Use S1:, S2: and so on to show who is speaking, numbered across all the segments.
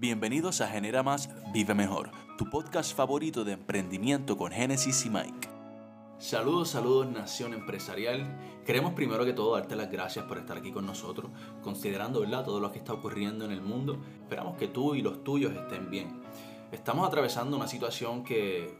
S1: Bienvenidos a Genera Más, Vive Mejor, tu podcast favorito de emprendimiento con Génesis y Mike. Saludos, saludos Nación Empresarial. Queremos primero que todo darte las gracias por estar aquí con nosotros, considerando ¿verdad? todo lo que está ocurriendo en el mundo. Esperamos que tú y los tuyos estén bien. Estamos atravesando una situación que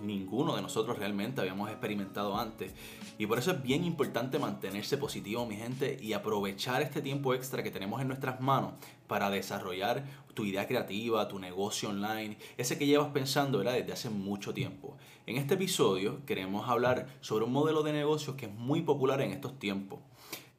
S1: ninguno de nosotros realmente habíamos experimentado antes. Y por eso es bien importante mantenerse positivo, mi gente, y aprovechar este tiempo extra que tenemos en nuestras manos para desarrollar tu idea creativa, tu negocio online, ese que llevas pensando desde hace mucho tiempo. En este episodio queremos hablar sobre un modelo de negocio que es muy popular en estos tiempos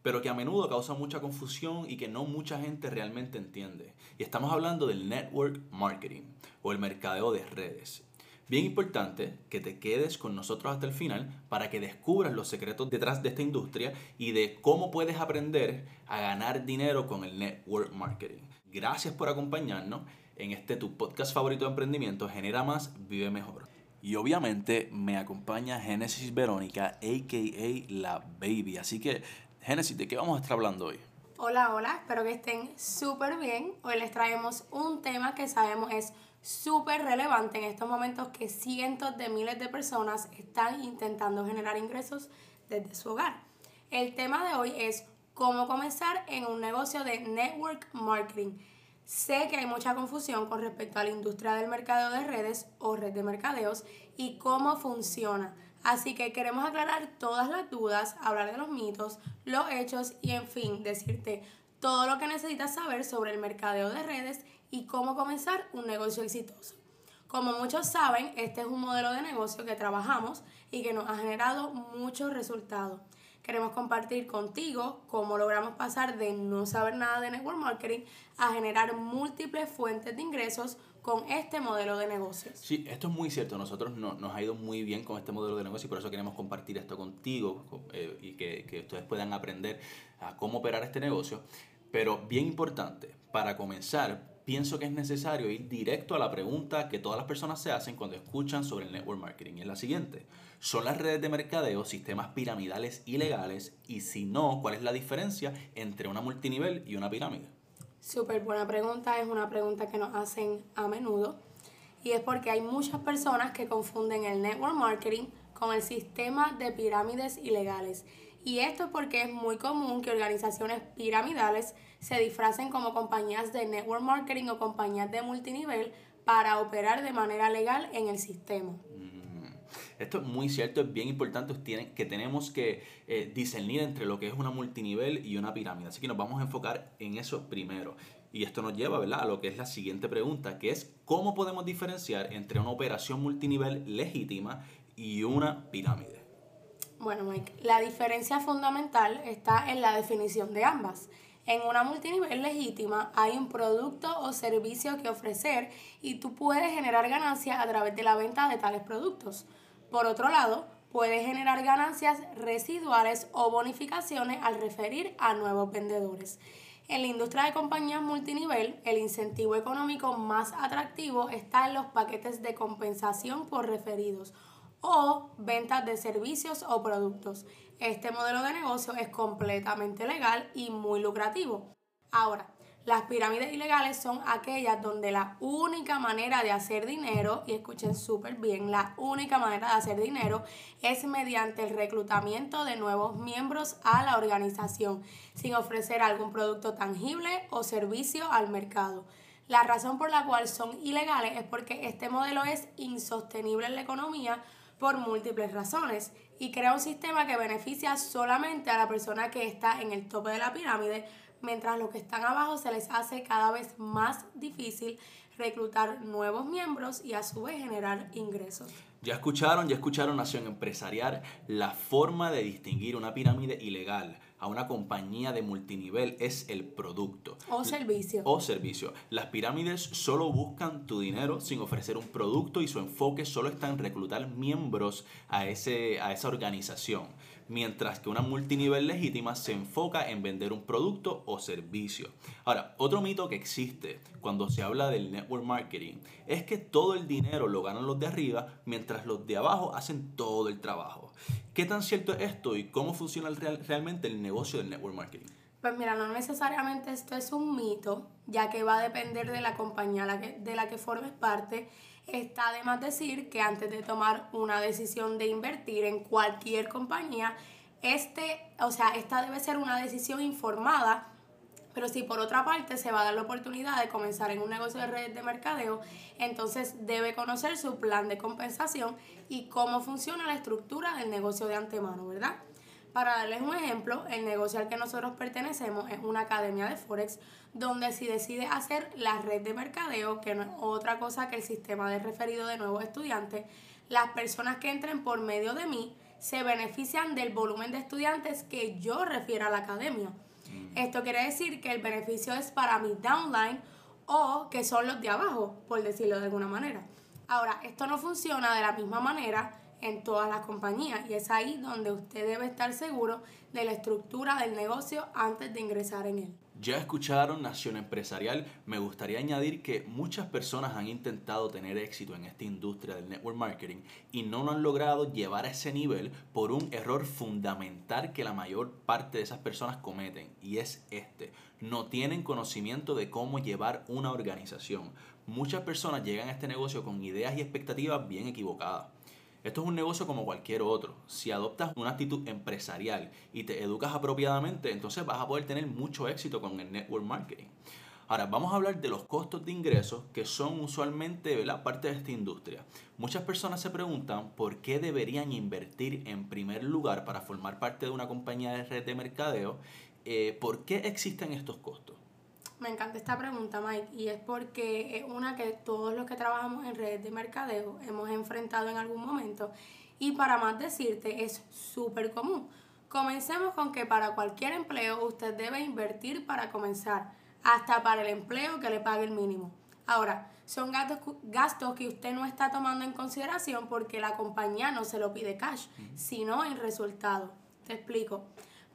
S1: pero que a menudo causa mucha confusión y que no mucha gente realmente entiende. Y estamos hablando del network marketing o el mercadeo de redes. Bien importante que te quedes con nosotros hasta el final para que descubras los secretos detrás de esta industria y de cómo puedes aprender a ganar dinero con el network marketing. Gracias por acompañarnos en este tu podcast favorito de emprendimiento, Genera Más, Vive Mejor. Y obviamente me acompaña Génesis Verónica, aka La Baby. Así que, Génesis, ¿de qué vamos a estar hablando hoy?
S2: Hola, hola, espero que estén súper bien. Hoy les traemos un tema que sabemos es súper relevante en estos momentos que cientos de miles de personas están intentando generar ingresos desde su hogar. El tema de hoy es cómo comenzar en un negocio de network marketing. Sé que hay mucha confusión con respecto a la industria del mercadeo de redes o red de mercadeos y cómo funciona. Así que queremos aclarar todas las dudas, hablar de los mitos, los hechos y en fin, decirte todo lo que necesitas saber sobre el mercadeo de redes y cómo comenzar un negocio exitoso. Como muchos saben, este es un modelo de negocio que trabajamos y que nos ha generado muchos resultados. Queremos compartir contigo cómo logramos pasar de no saber nada de network marketing a generar múltiples fuentes de ingresos con este modelo de negocios.
S1: Sí, esto es muy cierto. Nosotros no, nos ha ido muy bien con este modelo de negocio y por eso queremos compartir esto contigo eh, y que, que ustedes puedan aprender a cómo operar este negocio. Pero bien importante, para comenzar, pienso que es necesario ir directo a la pregunta que todas las personas se hacen cuando escuchan sobre el network marketing. Es la siguiente. ¿Son las redes de mercadeo sistemas piramidales ilegales? Y si no, ¿cuál es la diferencia entre una multinivel y una pirámide?
S2: Súper buena pregunta. Es una pregunta que nos hacen a menudo. Y es porque hay muchas personas que confunden el network marketing con el sistema de pirámides ilegales. Y esto es porque es muy común que organizaciones piramidales se disfracen como compañías de network marketing o compañías de multinivel para operar de manera legal en el sistema. Mm.
S1: Esto es muy cierto, es bien importante que tenemos que eh, discernir entre lo que es una multinivel y una pirámide. Así que nos vamos a enfocar en eso primero. Y esto nos lleva ¿verdad? a lo que es la siguiente pregunta, que es cómo podemos diferenciar entre una operación multinivel legítima y una pirámide.
S2: Bueno, Mike, la diferencia fundamental está en la definición de ambas. En una multinivel legítima hay un producto o servicio que ofrecer y tú puedes generar ganancias a través de la venta de tales productos. Por otro lado, puedes generar ganancias residuales o bonificaciones al referir a nuevos vendedores. En la industria de compañías multinivel, el incentivo económico más atractivo está en los paquetes de compensación por referidos o ventas de servicios o productos. Este modelo de negocio es completamente legal y muy lucrativo. Ahora, las pirámides ilegales son aquellas donde la única manera de hacer dinero, y escuchen súper bien, la única manera de hacer dinero es mediante el reclutamiento de nuevos miembros a la organización, sin ofrecer algún producto tangible o servicio al mercado. La razón por la cual son ilegales es porque este modelo es insostenible en la economía por múltiples razones y crea un sistema que beneficia solamente a la persona que está en el tope de la pirámide, mientras los que están abajo se les hace cada vez más difícil reclutar nuevos miembros y a su vez generar ingresos.
S1: Ya escucharon, ya escucharon Nación Empresarial, la forma de distinguir una pirámide ilegal a una compañía de multinivel es el producto.
S2: O servicio.
S1: O servicio. Las pirámides solo buscan tu dinero sin ofrecer un producto y su enfoque solo está en reclutar miembros a, ese, a esa organización mientras que una multinivel legítima se enfoca en vender un producto o servicio. Ahora, otro mito que existe cuando se habla del network marketing es que todo el dinero lo ganan los de arriba mientras los de abajo hacen todo el trabajo. ¿Qué tan cierto es esto y cómo funciona realmente el negocio del network marketing?
S2: Pues mira, no necesariamente esto es un mito, ya que va a depender de la compañía de la que formes parte. Está de más decir que antes de tomar una decisión de invertir en cualquier compañía, este, o sea, esta debe ser una decisión informada, pero si por otra parte se va a dar la oportunidad de comenzar en un negocio de redes de mercadeo, entonces debe conocer su plan de compensación y cómo funciona la estructura del negocio de antemano, ¿verdad? Para darles un ejemplo, el negocio al que nosotros pertenecemos es una academia de Forex donde si decide hacer la red de mercadeo, que no es otra cosa que el sistema de referido de nuevos estudiantes, las personas que entren por medio de mí se benefician del volumen de estudiantes que yo refiero a la academia. Mm. Esto quiere decir que el beneficio es para mi downline o que son los de abajo, por decirlo de alguna manera. Ahora, esto no funciona de la misma manera en todas las compañías y es ahí donde usted debe estar seguro de la estructura del negocio antes de ingresar en él.
S1: Ya escucharon Nación Empresarial, me gustaría añadir que muchas personas han intentado tener éxito en esta industria del network marketing y no lo han logrado llevar a ese nivel por un error fundamental que la mayor parte de esas personas cometen y es este, no tienen conocimiento de cómo llevar una organización. Muchas personas llegan a este negocio con ideas y expectativas bien equivocadas. Esto es un negocio como cualquier otro. Si adoptas una actitud empresarial y te educas apropiadamente, entonces vas a poder tener mucho éxito con el network marketing. Ahora, vamos a hablar de los costos de ingresos que son usualmente la parte de esta industria. Muchas personas se preguntan por qué deberían invertir en primer lugar para formar parte de una compañía de red de mercadeo. Eh, ¿Por qué existen estos costos?
S2: Me encanta esta pregunta, Mike, y es porque es una que todos los que trabajamos en redes de mercadeo hemos enfrentado en algún momento y para más decirte es súper común. Comencemos con que para cualquier empleo usted debe invertir para comenzar, hasta para el empleo que le pague el mínimo. Ahora, son gastos, que usted no está tomando en consideración porque la compañía no se lo pide cash, sino en resultado. Te explico.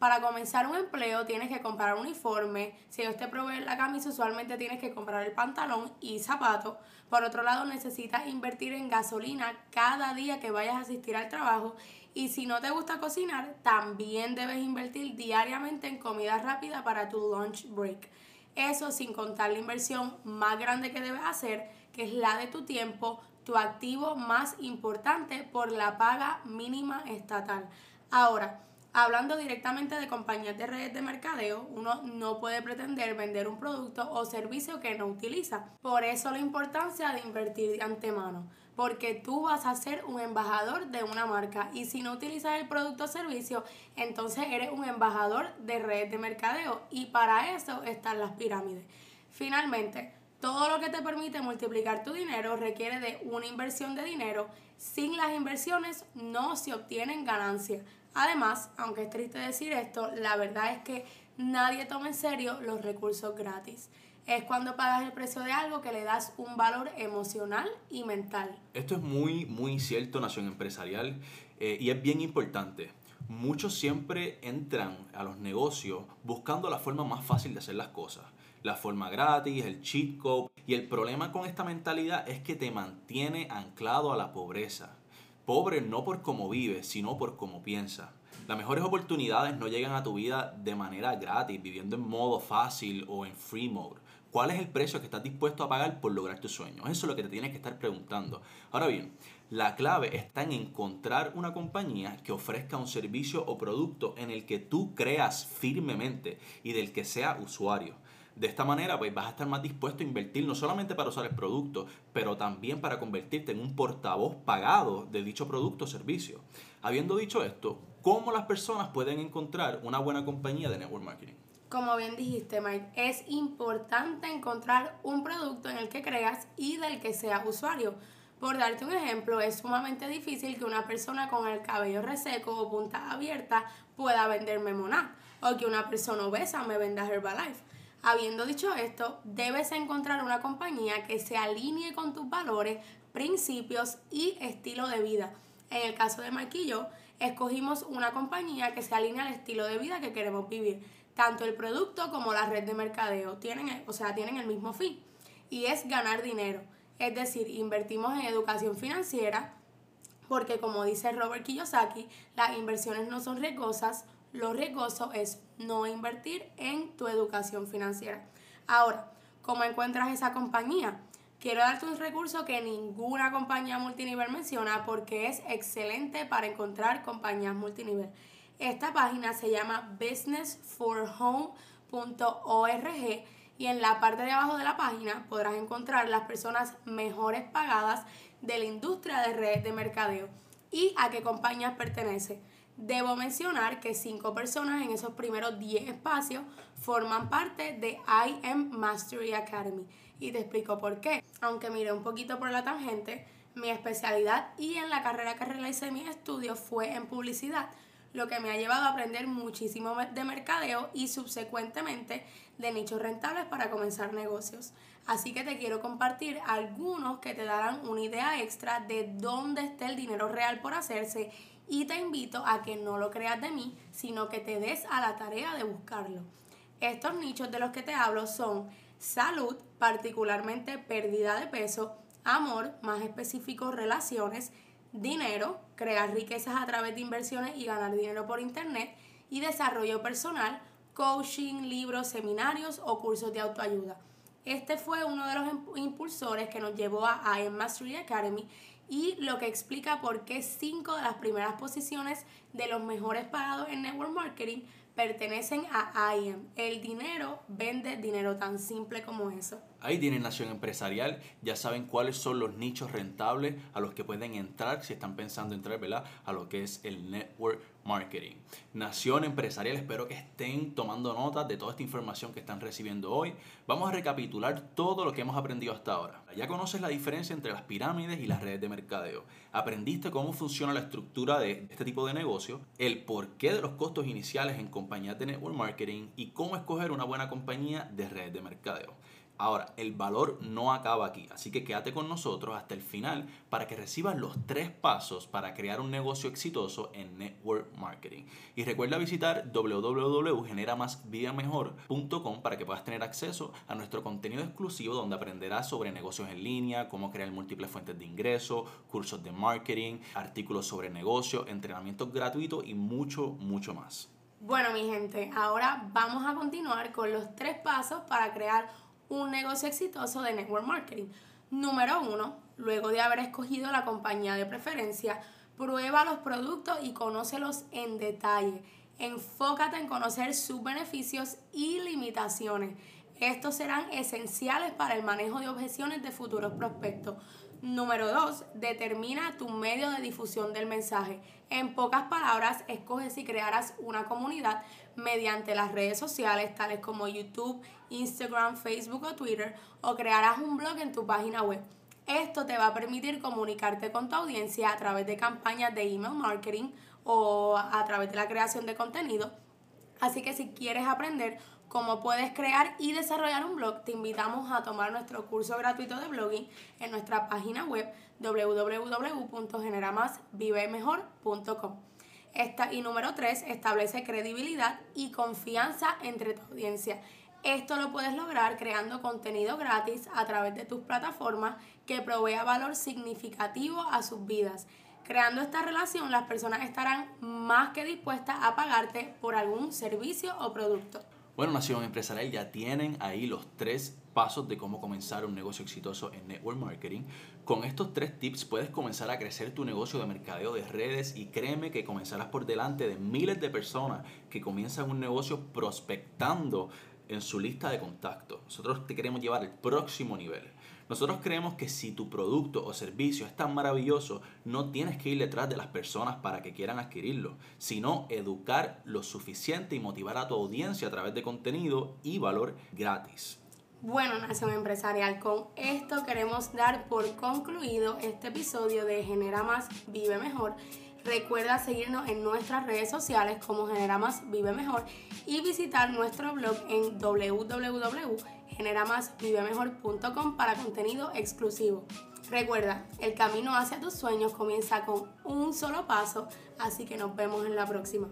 S2: Para comenzar un empleo tienes que comprar un uniforme. Si ellos te proveen la camisa, usualmente tienes que comprar el pantalón y zapatos. Por otro lado, necesitas invertir en gasolina cada día que vayas a asistir al trabajo. Y si no te gusta cocinar, también debes invertir diariamente en comida rápida para tu lunch break. Eso sin contar la inversión más grande que debes hacer, que es la de tu tiempo, tu activo más importante por la paga mínima estatal. Ahora, Hablando directamente de compañías de redes de mercadeo, uno no puede pretender vender un producto o servicio que no utiliza. Por eso la importancia de invertir de antemano, porque tú vas a ser un embajador de una marca y si no utilizas el producto o servicio, entonces eres un embajador de redes de mercadeo y para eso están las pirámides. Finalmente, todo lo que te permite multiplicar tu dinero requiere de una inversión de dinero. Sin las inversiones no se obtienen ganancias. Además, aunque es triste decir esto, la verdad es que nadie toma en serio los recursos gratis. Es cuando pagas el precio de algo que le das un valor emocional y mental.
S1: Esto es muy, muy cierto, Nación Empresarial, eh, y es bien importante. Muchos siempre entran a los negocios buscando la forma más fácil de hacer las cosas. La forma gratis, el cheat code. Y el problema con esta mentalidad es que te mantiene anclado a la pobreza. Pobre no por cómo vives, sino por cómo piensas. Las mejores oportunidades no llegan a tu vida de manera gratis, viviendo en modo fácil o en free mode. ¿Cuál es el precio que estás dispuesto a pagar por lograr tus sueños? Eso es lo que te tienes que estar preguntando. Ahora bien, la clave está en encontrar una compañía que ofrezca un servicio o producto en el que tú creas firmemente y del que sea usuario. De esta manera, pues vas a estar más dispuesto a invertir no solamente para usar el producto, pero también para convertirte en un portavoz pagado de dicho producto o servicio. Habiendo dicho esto, ¿cómo las personas pueden encontrar una buena compañía de network marketing?
S2: Como bien dijiste, Mike, es importante encontrar un producto en el que creas y del que sea usuario. Por darte un ejemplo, es sumamente difícil que una persona con el cabello reseco o punta abierta pueda venderme Monat o que una persona obesa me venda Herbalife. Habiendo dicho esto, debes encontrar una compañía que se alinee con tus valores, principios y estilo de vida. En el caso de Marquillo, escogimos una compañía que se alinea al estilo de vida que queremos vivir. Tanto el producto como la red de mercadeo tienen, o sea, tienen el mismo fin y es ganar dinero. Es decir, invertimos en educación financiera porque como dice Robert Kiyosaki, las inversiones no son riesgosas, lo riesgoso es no invertir en tu educación financiera. Ahora, ¿cómo encuentras esa compañía? Quiero darte un recurso que ninguna compañía multinivel menciona porque es excelente para encontrar compañías multinivel. Esta página se llama businessforhome.org y en la parte de abajo de la página podrás encontrar las personas mejores pagadas de la industria de redes de mercadeo y a qué compañías pertenece. Debo mencionar que cinco personas en esos primeros 10 espacios forman parte de IM Mastery Academy. Y te explico por qué. Aunque miré un poquito por la tangente, mi especialidad y en la carrera que realicé mis estudios fue en publicidad, lo que me ha llevado a aprender muchísimo de mercadeo y subsecuentemente de nichos rentables para comenzar negocios. Así que te quiero compartir algunos que te darán una idea extra de dónde está el dinero real por hacerse y te invito a que no lo creas de mí, sino que te des a la tarea de buscarlo. Estos nichos de los que te hablo son salud, particularmente pérdida de peso, amor, más específico relaciones, dinero, crear riquezas a través de inversiones y ganar dinero por internet, y desarrollo personal, coaching, libros, seminarios o cursos de autoayuda. Este fue uno de los impulsores que nos llevó a IM Mastery Academy y lo que explica por qué cinco de las primeras posiciones de los mejores pagados en network marketing pertenecen a IAM. El dinero vende dinero tan simple como eso.
S1: Ahí tienen Nación Empresarial, ya saben cuáles son los nichos rentables a los que pueden entrar si están pensando entrar ¿verdad? a lo que es el network marketing. Nación Empresarial, espero que estén tomando nota de toda esta información que están recibiendo hoy. Vamos a recapitular todo lo que hemos aprendido hasta ahora. Ya conoces la diferencia entre las pirámides y las redes de mercadeo. Aprendiste cómo funciona la estructura de este tipo de negocio, el porqué de los costos iniciales en compañías de network marketing y cómo escoger una buena compañía de redes de mercadeo. Ahora, el valor no acaba aquí, así que quédate con nosotros hasta el final para que recibas los tres pasos para crear un negocio exitoso en Network Marketing. Y recuerda visitar www.generamasviamejor.com para que puedas tener acceso a nuestro contenido exclusivo donde aprenderás sobre negocios en línea, cómo crear múltiples fuentes de ingreso, cursos de marketing, artículos sobre negocio, entrenamientos gratuitos y mucho, mucho más.
S2: Bueno, mi gente, ahora vamos a continuar con los tres pasos para crear un negocio exitoso de network marketing. Número uno, luego de haber escogido la compañía de preferencia, prueba los productos y conócelos en detalle. Enfócate en conocer sus beneficios y limitaciones. Estos serán esenciales para el manejo de objeciones de futuros prospectos. Número 2. Determina tu medio de difusión del mensaje. En pocas palabras, escoge si crearás una comunidad mediante las redes sociales tales como YouTube, Instagram, Facebook o Twitter o crearás un blog en tu página web. Esto te va a permitir comunicarte con tu audiencia a través de campañas de email marketing o a través de la creación de contenido. Así que si quieres aprender cómo puedes crear y desarrollar un blog, te invitamos a tomar nuestro curso gratuito de blogging en nuestra página web www.generamasvivemejor.com. Esta, y número 3, establece credibilidad y confianza entre tu audiencia. Esto lo puedes lograr creando contenido gratis a través de tus plataformas que provea valor significativo a sus vidas. Creando esta relación, las personas estarán más que dispuestas a pagarte por algún servicio o producto.
S1: Bueno, Nación Empresarial, ya tienen ahí los tres pasos de cómo comenzar un negocio exitoso en Network Marketing. Con estos tres tips puedes comenzar a crecer tu negocio de mercadeo de redes y créeme que comenzarás por delante de miles de personas que comienzan un negocio prospectando en su lista de contactos. Nosotros te queremos llevar al próximo nivel. Nosotros creemos que si tu producto o servicio es tan maravilloso, no tienes que ir detrás de las personas para que quieran adquirirlo, sino educar lo suficiente y motivar a tu audiencia a través de contenido y valor gratis.
S2: Bueno, Nación Empresarial, con esto queremos dar por concluido este episodio de Genera Más, Vive Mejor. Recuerda seguirnos en nuestras redes sociales como Genera Más Vive Mejor y visitar nuestro blog en www.generamasvivemejor.com para contenido exclusivo. Recuerda, el camino hacia tus sueños comienza con un solo paso, así que nos vemos en la próxima.